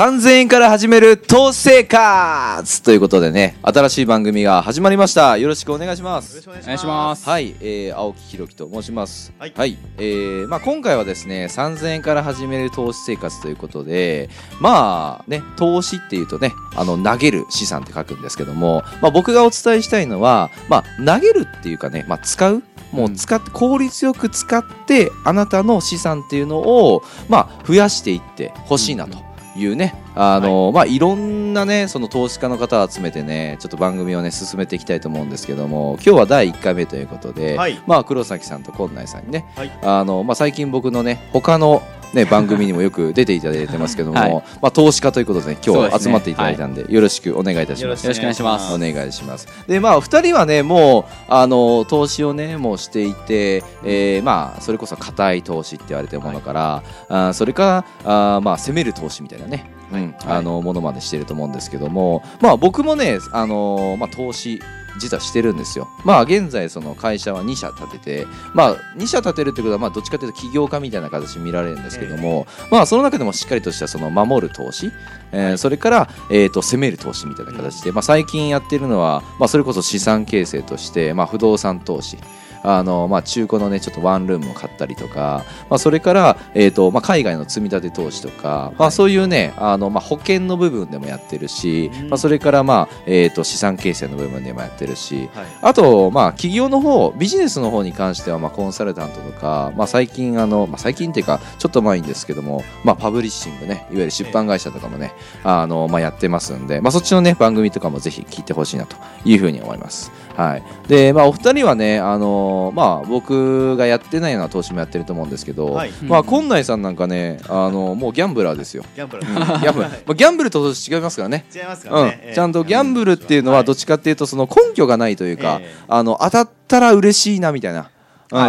3000円から始める投資生活ということでね、新しい番組が始まりました。よろしくお願いします。よろしくお願いします。はい、えー、青木ひろきと申します。はいえー、まあ今回はですね、3000円から始める投資生活ということで、まあね、投資っていうとね、あの、投げる資産って書くんですけども、まあ僕がお伝えしたいのは、まあ投げるっていうかね、まあ使う？もう使って、効率よく使って、あなたの資産っていうのを、まあ増やしていってほしいなと。いうね、あのまあいろんなねその投資家の方を集めてねちょっと番組をね進めていきたいと思うんですけども今日は第1回目ということで、はい。まあ黒崎さんと今内さんにね、はい。あのまあ最近僕のね他のね番組にもよく出ていただいてますけども、はい。まあ投資家ということで、ね、今日集まっていただいたんでよろしくお願いいたします。よろしくお願いします。お願いします。で、まあ、二人はね、もう、あの、投資をね、もうしていて、えーまあ、それこそ硬い投資って言われてるものから、あーそれから、あーまあ、攻める投資みたいなね、うん、あの、ものまでしてると思うんですけども、まあ、僕もね、あの、まあ、投資、実はしてるんですよ。まあ現在その会社は2社立てて、まあ2社立てるってことはまあどっちかというと起業家みたいな形で見られるんですけども、まあその中でもしっかりとしたその守る投資、えーそれからえーと攻める投資みたいな形で、まあ最近やってるのはまあそれこそ資産形成としてまあ不動産投資。あのまあ、中古のねちょっとワンルームを買ったりとか、まあ、それから、えーとまあ、海外の積み立て投資とか、まあ、そういうねあの、まあ、保険の部分でもやってるし、うんまあ、それから、まあえー、と資産形成の部分でもやってるし、はいあと、まあ、企業の方、ビジネスの方に関しては、まあ、コンサルタントとか、まあ、最近、あの、まあ、最近っていうか、ちょっと前にですけども、まあ、パブリッシングね、いわゆる出版会社とかもね、あの、まあ、やってますんで、まあ、そっちのね、番組とかもぜひ聞いてほしいなというふうに思います。はい。で、まあ、お二人はね、あの、まあ、僕がやってないような投資もやってると思うんですけど、はい。まあ、今内さんなんかね、あの、もうギャンブラーですよ。ギャンブル ギャンブル。まあ、ギャンブルと投資違いますからね。違いますからね、うん、ちゃんとギャンブルっていうのはどっちかっていうとその根拠がないというか、ええ。あの当たったら嬉しいなみたいな、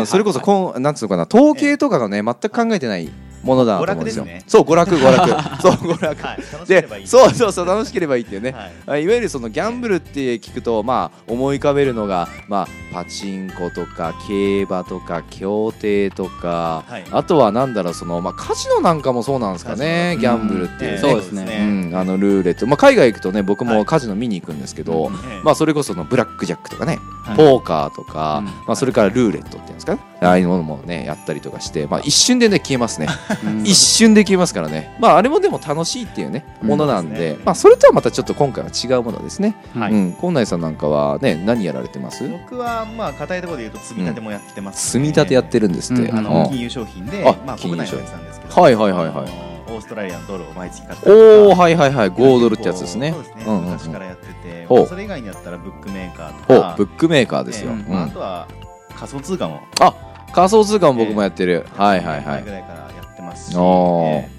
それこそこんなんつうのかな統計とかがね全く考えてないものだなと思うんですよ。そう娯楽娯楽。そう娯楽。はい、楽しければいでいそうそうそう楽しければいいっていうね、はい。あいわゆるそのギャンブルって聞くとまあ思い浮かべるのがまあパチンコとか競馬とか競艇とか、はい。あとはなんだろうそのまあカジノなんかもそうなんですかねギャンブルっていうね、そうですね。うん、あのルーレット、まあ、海外行くとね僕はい。もカジノ見に行くんですけど、うん。ええ。まあ、それこそのブラックジャックとかね、はい。ポーカーとか、うん。まあ、それからルーレットっていうんですかねああいうものもねやったりとかして、まあ、一瞬でね消えますね。うん。一瞬で消えますからね、まあ、あれもでも楽しいっていうねうん。ものなんで,、そうですね。まあ、それとはまたちょっと今回は違うものですね、はい。うん、近内さんなんかはね何やられてます？僕はまあ硬いところで言うと積み立てもやってます、積み立てやってるんですって、うん。あうん。の金融商品であまあ国内のやつなんですけど。はいはいはいはい。オーストラリアのドルを毎月買ったおおはいはいはい。5ドルってやつですね。そうですね、うんうんうん。昔からやってて、それ以外にやったらブックメーカーとか。おブックメーカーですよ、えうん。ああとは仮想通貨も。あ仮想通貨も僕もやってる、はいはいはい。前ぐらいからやってますし、ええ。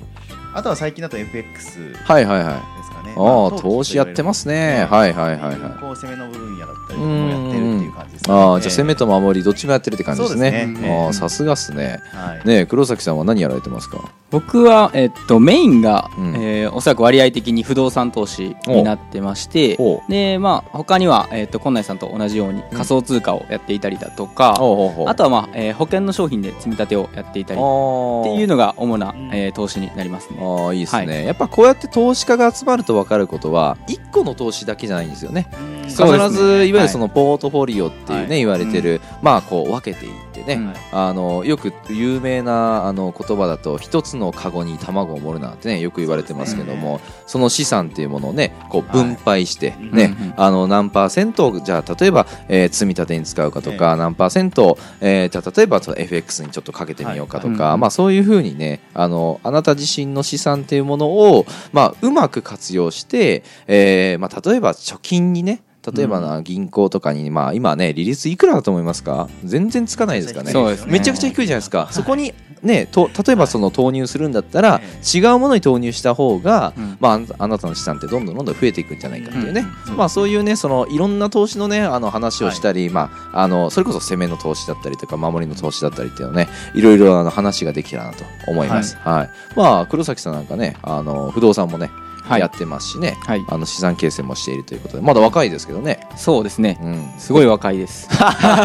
あとは最近だと FX ですはいはいはいかね。ああま投資やってますね。はい。はいはいはいこう攻めの部分やだったりもやってるっていう感じですね。ああじゃあ攻めとと守りどっちもやってるって感じですね。ああさすがっすね。はい。ねえ黒崎さんは何やられてますか？僕は、えっと、メインが、うん。えーおそらく割合的に不動産投資になってましてで、まあ、他には、えっと、近内さんと同じように仮想通貨をやっていたりだとか、あとは、まあえー保険の商品で積み立てをやっていたりっあていうのが主なうん、えー投資になりますね。ああいいですね、はやっぱこうやって投資家が集まると分かることは一個の投資だけじゃないんですよね。必ずいわゆはいるそのポートフォリオっていうね、はい。言われてる、まあこう分けていってね、うん。あのよく有名なあの言葉だと一つのカゴに卵を盛るなんてねよく言われてますけどもそ,、の資産っていうものをねこう分配して、はい。ね、うんうんあの何パーセントをじゃあ例えば、えー積み立てに使うかとか、何パーセントを、えーじゃあ例えばその FX にちょっとかけてみようかとか、はい。まあそういうふうにねあのあなた自身の資産っていうものを、まあ、うまく活用して、えーまあ、例えば貯金にね例えばな、銀行とかに、まあ、今ね利率いくらだと思いますか？全然つかないですかね。そうですね。めちゃくちゃ低いじゃないですか、そこにねと例えばその投入するんだったら、え違うものに投入した方が、うん。まああな、たの資産ってどんどんどんどん増えていくんじゃないかっていうね、うんまあ、そういうねそのいろんな投資のねあの話をしたり、まあ、あのそれこそ攻めの投資だったりとか守りの投資だったりっていうのねいろいろあの話ができたらなと思います、はい。まあ、黒崎さんなんかねあの不動産もねはいやってますしね、はい。あの資産形成もしているということで。まだ若いですけどね、そうですね。うん、すごい若いです。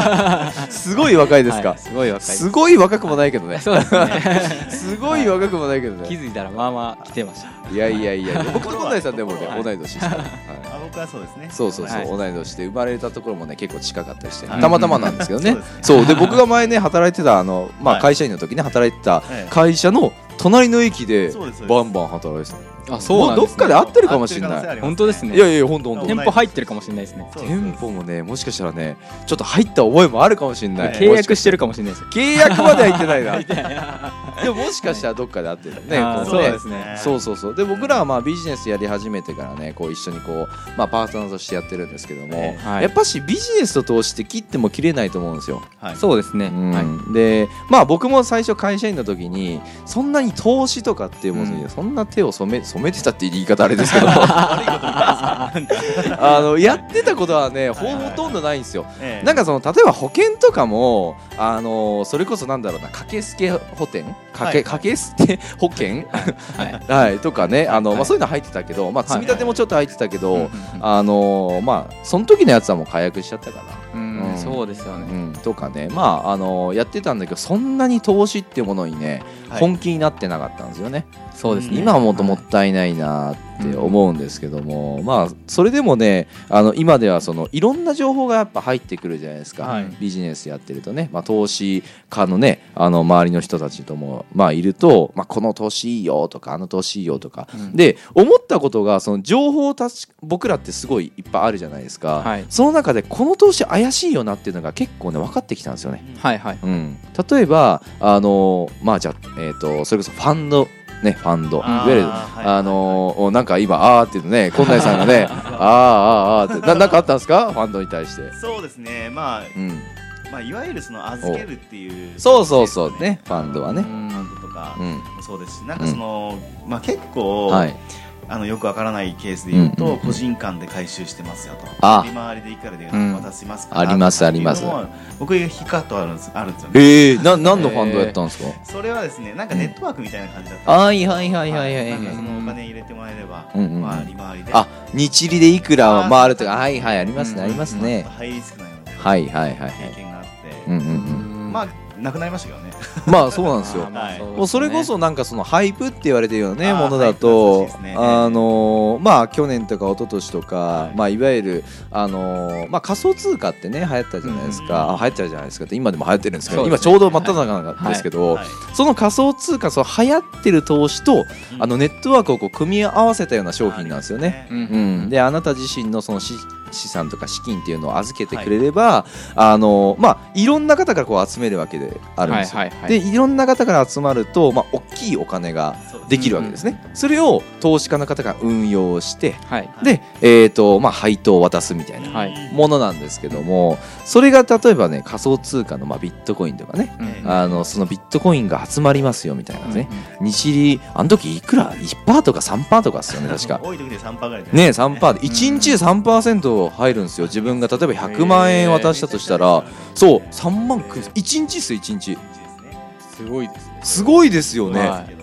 すごい若いですか、はい。すごい若いです。すごい若くもないけどね。そうですね。すごい若くもないけどね。気づいたらまあまあ来てました。いやいやいや僕と本内さんでもねはい。同い年ですから、はい。あ僕はそうですね。そうそうそう、はい。同い年で生まれたところもね結構近かったりして、はいたまたまなんですけどね。そうですね。そう。で僕が前ね働いてたあの、まあ、はい。会社員の時ね働いてたええ会社の隣の駅でバンバン働いてたあそうなんです、ね、どっかで会ってるかもしれない。本当ですね。いやいや本当本当。店舗入ってるかもしれないですね。そうです。店舗もねもしかしたらねちょっと入った覚えもあるかもしれない、契約してるかもしれないです。契約までは行ってないな。でももしかしたらどっかで会ってるねあーこうね。そうですね。そうそうそう。で僕らはまあビジネスやり始めてからねこう一緒にこう、まあ、パートナーとしてやってるんですけども、えはい。やっぱしビジネスと投資って切っても切れないと思うんですよ、はい。そうですね、うん。はい。でまあ僕も最初会社員の時にそんなに投資とかっていうものに、うんそんな手を染め染めてたって言い方あれですけど あのやってたことはねほとんどないんですよ。ええ。なんかその例えば保険とかもあのそれこそなんだろうな掛け捨て保険掛けはい掛け捨て保険はい。はいとかねあの、はい。まあ、そういうの入ってたけど、まあ、はい積み立てもちょっと入ってたけど、うんうんあのまあその時のやつはもう解約しちゃったかな。うんうん。そうですよね、うん、とかね。まああのやってたんだけどそんなに投資っていうものにね、はい。本気になってなかったんですよね。そうですね。今はもっともったいないなって思うんですけども、まあそれでもねあの今ではそのいろんな情報がやっぱ入ってくるじゃないですか、はい。ビジネスやってるとね、まあ、投資家のねあの周りの人たちとも、まあ、いると、まあ、この投資いいよとかあの投資いいよとか、うん。で思ったことがその情報たち僕らってすごいいっぱいあるじゃないですか、はい。その中でこの投資怪しいよなっていうのが結構ね分かってきたんですよね。はいはい。うん、例えばあのまあじゃあ、えー、とそれこそファンドねファンド。いわゆるはいあのーなんか今あーって言うとね近内さんがね あーあーあーって。ななんかあったんですか？ファンドに対して、そうですね。まあうん、まあいわゆるその預けるっていうそうそうそうねファンドはね。ファンドとかうん。もそうですしなんかそのまあ結構はいあのよくわからないケースで言ううんうんうん。と個人間で回収してますよと。あ。利回りでいくらでうん。渡しますかありますあります。僕が引っかかったあるんですあるんですよね。えー、な何のファンドやったんですか、それはですねなんかネットワークみたいな感じだったはいはいはいはいはいなんかそのお金入れてもらえればうんうんうん。まあ利回りで。あ日利でいくらを回るとかあーはいはいありますねうんありますね。とハイリスクなようなはいはいはいはい。経験があって。うんうんうん。まあなくなりましたけどね。まあそうなんですよ。はい。そうですね。もうそれこそなんかそのハイプって言われてるようなねものだとね。あのーまあ去年とか一昨年とかはい。まあいわゆるあのーまあ仮想通貨ってね流行ったじゃないですうんかあ流行ったじゃないですかって今でも流行ってるんですけどそうです今ちょうど真っ只中なんですけどはい。その仮想通貨その流行ってる投資とうん。あのネットワークをこう組み合わせたような商品なんですよね。うんうん、であなた自身のその資資産とか資金っていうのを預けてくれれば、あのまあいろんな方からこう集めるわけであるんですよ。はいはいはい。でいろんな方から集まると、まあ、大きいお金ができるわけですね。それを投資家の方が運用してはい。で、えーとまあ、配当を渡すみたいなはい。ものなんですけどもそれが例えばね仮想通貨の、まあ、ビットコインとかねうんあのそのビットコインが集まりますよみたいなね、日利あの時いくら？1%とか3%とかですよね確か。多い時で3%ぐらいでね3%で。1日で3%入るんですよ。自分が例えば100万円渡したとしたらそう3万く1日っすよ1日。すごいですね。すごいですよね、はい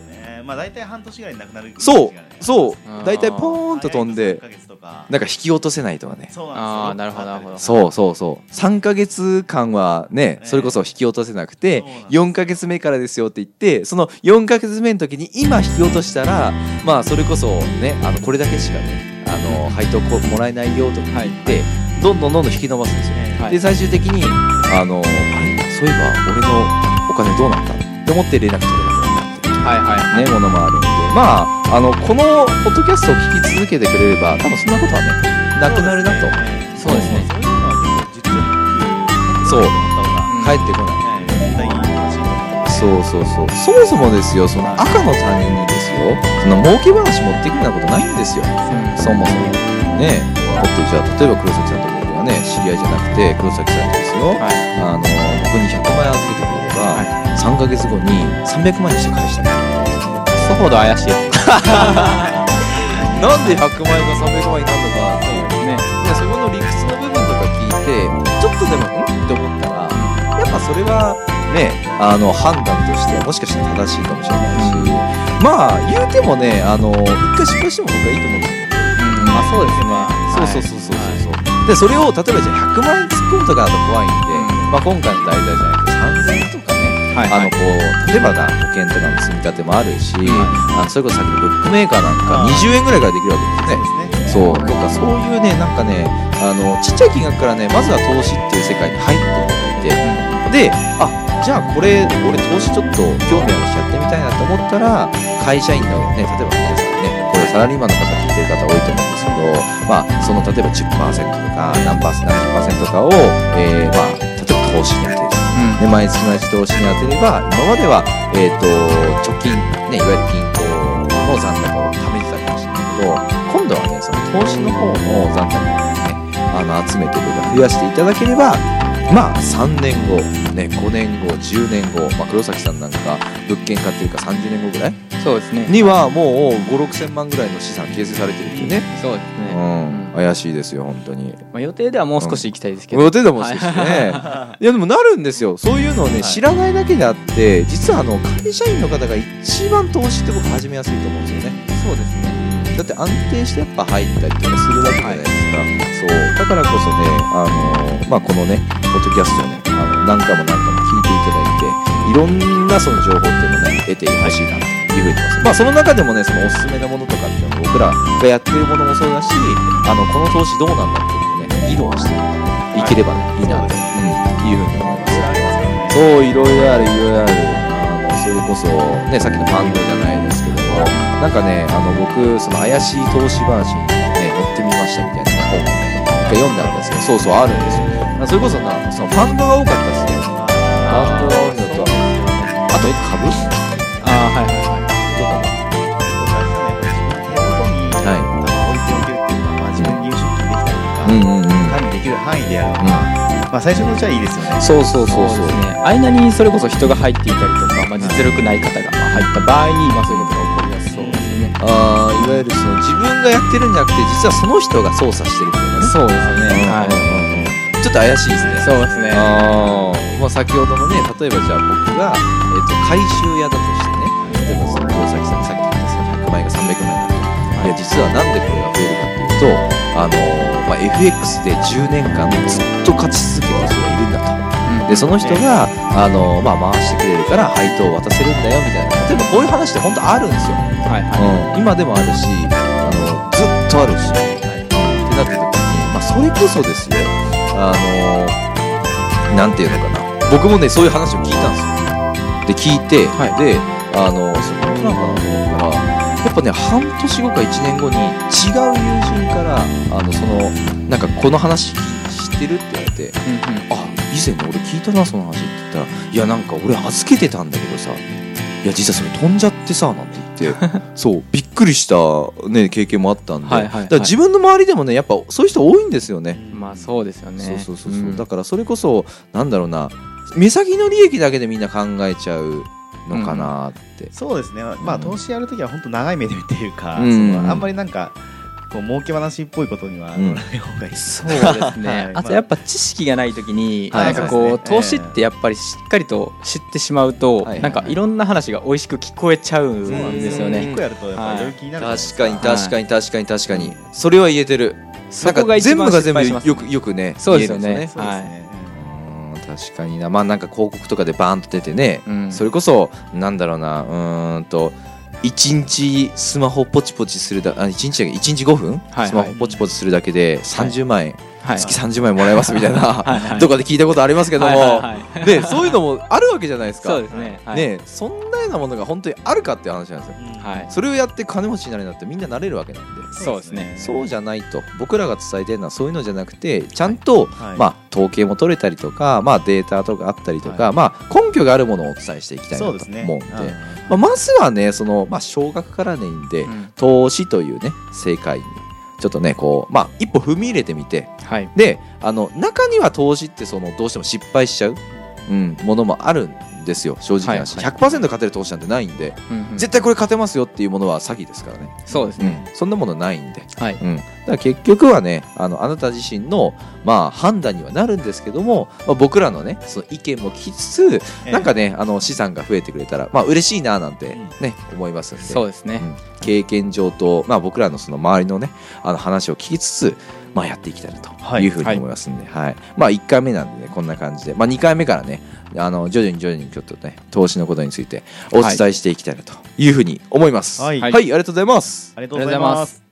まあ大体半年ぐらいでなくなるそうそう。大体ポーンと飛んで早いと3ヶ月とか。なんか引き落とせないとかね。そうあーなんですよ。なるほどなるほど。そうそうそう。3ヶ月間はねそれこそ引き落とせなくてそうなんです4ヶ月目からですよって言ってその4ヶ月目の時に今引き落としたらまあそれこそねあのこれだけしかねあの配当こもらえないよとか言ってどんどんどんどん引き伸ばすんですよ。ええ。はい。で最終的にあのあれそういえば俺のお金どうなったって思って連絡取れなくなったっていう。はいはいねものもあるんで。まああのこのポッドキャストを聞き続けてくれれば多分そんなことはねなくなるなと。そうですね。そういうのは結構実力そう。思った方が帰ってこないそうそうそう。そもそもですよその赤の他人にですよその儲け話持ってくるようなことないんですよ。そもそも。ね。だってじゃあ例えば黒崎さんのところではね知り合いじゃなくて黒崎さんにですよ、はい。あの僕に100万円預けてくれれば、は3ヶ月後に300万円にして返してねさほど怪しい。なんで100万円が300万円になるのか。っていうね。でそこの理屈の部分とか聞いてちょっとでもん？って思ったらやっぱそれはねあの判断としてはもしかしたら正しいかもしれないし。まあ言うてもねあの一回失敗しても僕はいいと思うんですよ。うん。まあそうですね。そうそうそうそうそう、でそれを例えばじゃあ100万円突っ込むとかだと怖いんで、うん。まあ、今回の題材じゃなくて3000円とかねはいあのこう例えばな保険とかの積み立てもあるし、あのそれこそさっきのブックメーカーなんかあー20円ぐらいからできるわけですね。そうとかそういうねなんかねあのちっちゃい金額からねまずは投資っていう世界に入っていただいて。であじゃあこれ俺投資ちょっと興味あるしやってみたいなと思ったら会社員のね例えば皆さんねこれサラリーマンの方聞いてる方多いと思うんですけどまあその例えば10%とか何パーセント何十パーセントかを、えーまあ例えば投資に当てる。で毎月毎月投資に当てれば今までは、えー、と貯金、ね、いわゆる銀行の残高を貯めてたかもしれないけど今度はねその投資の方の残高をねあの集めてとか増やしていただければまあ3年後、ね、5年後10年後、まあ、黒崎さんなんか物件買ってるから30年後ぐらい？そうですね。にはもう5 6千万ぐらいの資産形成されてるっていうね、そうですうね、ん、怪しいですよ本当に。まあ、予定ではもう少し行きたいですけど、予定でもししてね、い、やでもなるんですよ。そういうのをね、はい。知らないだけであって実はあの会社員の方が一番投資って僕始めやすいと思うんですよね。そうですね。だって安定してやっぱ入ったりとかするわけじゃないですか、そうだからこそねあの、まあ、このねポッドキャストをねあの何回も何回も聞いていただいていろんなその情報っていうのをね得てほしいなというふうに思います、まあその中でもねそのおすすめのものとかっていうのを僕らがやってるものもそうだしあのこの投資どうなんだっていうのをね議論していければね、い、いなと、うん、いうふうに思います。そういろいろあるいろいろある。あのそれこそねさっきのファンドじゃないですけどもなんかねあの僕その怪しい投資話にね乗ってみましたみたいな本を回読んだんですけどそうそうあるんですよ。だからそれこそなそのファンドが多かったですね。ファンドが多いのとあと株？ああはいはいはい。とかも手元に、はい。置いておけるっていうのは、まあ、自分に入出金できたりとか、うんうんうん。管理できる範囲であるのが、まあ、最初のうちはいいですよね。そうそうそうそう。ですね。間にそれこそ人が入っていたりとか、まあ、実力ない方がまあ入った場合に、まあ、そういうことがあーいわゆるその自分がやってるんじゃなくて実はその人が操作してるみたいなね。そうですね。はうんうんうんちょっと怪しいですね。いそうですね。あー。まあ、先ほどのね例えばじゃあ僕が、えっと回収屋だとしてね例えばその黒崎さんにさっき言ったその100万円が300万円になるい。や実はなんでこれが増えるかっていうと、あのーまあ、FX で10年間ずっと勝ち続けてる人がいるんだとでその人が、あのーまあ、回してくれるから配当を渡せるんだよみたいな。例えばこういう話って本当あるんですよ、はいはうん、今でもあるしあのずっとあるし、ってなった時に、まあ、それこそですよ。あのなんていうのかな。僕もねそういう話を聞いたんですよ。で聞いて、はい。であのそれ本当なのかなと思ったらやっぱね半年後か1年後に違う友人からあのそのなんかこの話知ってるって言われていうんうん。あ以前ね俺聞いたなその話って言ったらいやなんか俺預けてたんだけどさいや実はそれ飛んじゃってさなんて言って そうびっくりした、ね、経験もあったんで、はいはいはい。だから自分の周りでもねやっぱそういう人多いんですよね、まあそうですよね。そうそうそうそう、ん。だからそれこそなんだろうな目先の利益だけでみんな考えちゃうのかなって、そうですね、まあ、うん。投資やるときは本当長い目で見ていうか、うん。そのあんまりなんかこう儲け話っぽいことにはうん。乗らない方がいいです、そうですはい。ね、まああとやっぱ知識がない時に、はい。なんかこう、投資ってやっぱりしっかりと知ってしまうと、はいはいなんかいろんな話が美味しく聞こえちゃうんですようんね。確かにはい。確かに確かに確かに。それは言えてる。そこが一番なんか全部が全部よくよくねそうですよね。言えるんそうですね、うん確かにな。まあなんか広告とかでバーンと出てね、うん。それこそなんだろうなうーんと1日スマホポチポチするだあ1日だけ1日5分、はいスマホポチポチするだけで30万円、はい月30万円もらえますみたいな、とかで聞いたことありますけども、ね、そういうのもあるわけじゃないですか。そうですね、はい。ね、そんなようなものが本当にあるかっていう話なんですよ。うんはい。それをやって金持ちになるんだってみんななれるわけなんで。そうですね。そうじゃないと僕らが伝えてるのはそういうのじゃなくてちゃんと、はい。まあ、統計も取れたりとか、まあ、データとかあったりとか、はまあ、根拠があるものをお伝えしていきたいなと思うんで。まあ、まずはねその、まあ、少額からでいいんで、うん。投資というね正解にちょっとねこう、まあ、一歩踏み入れてみて。はい。であの中には投資ってそのどうしても失敗しちゃう、うん、ものもあるんですよ正直な話、はいはい。100%勝てる投資なんてないんで、うんうん。絶対これ勝てますよっていうものは詐欺ですからね、そうですね、うん、そんなものないんで、はい。うん、だ結局はねあのあなた自身の、まあ、判断にはなるんですけども、まあ、僕らのねその意見も聞きつつ、ええ。なんかねあの資産が増えてくれたら、まあ嬉しいななんてね、思いますんで。そうですね、うん。経験上と、まあ、僕らのその周りのねあの話を聞きつつ、まあ、やっていきたいなとい。うふうに思いますんで、はい。まあ、1回目なんでねこんな感じで、まあ、2回目からねあの徐々に徐々にちょっとね投資のことについてお伝えしていきたいなというふうに思います。はい。はい、ありがとうございます。ありがとうございます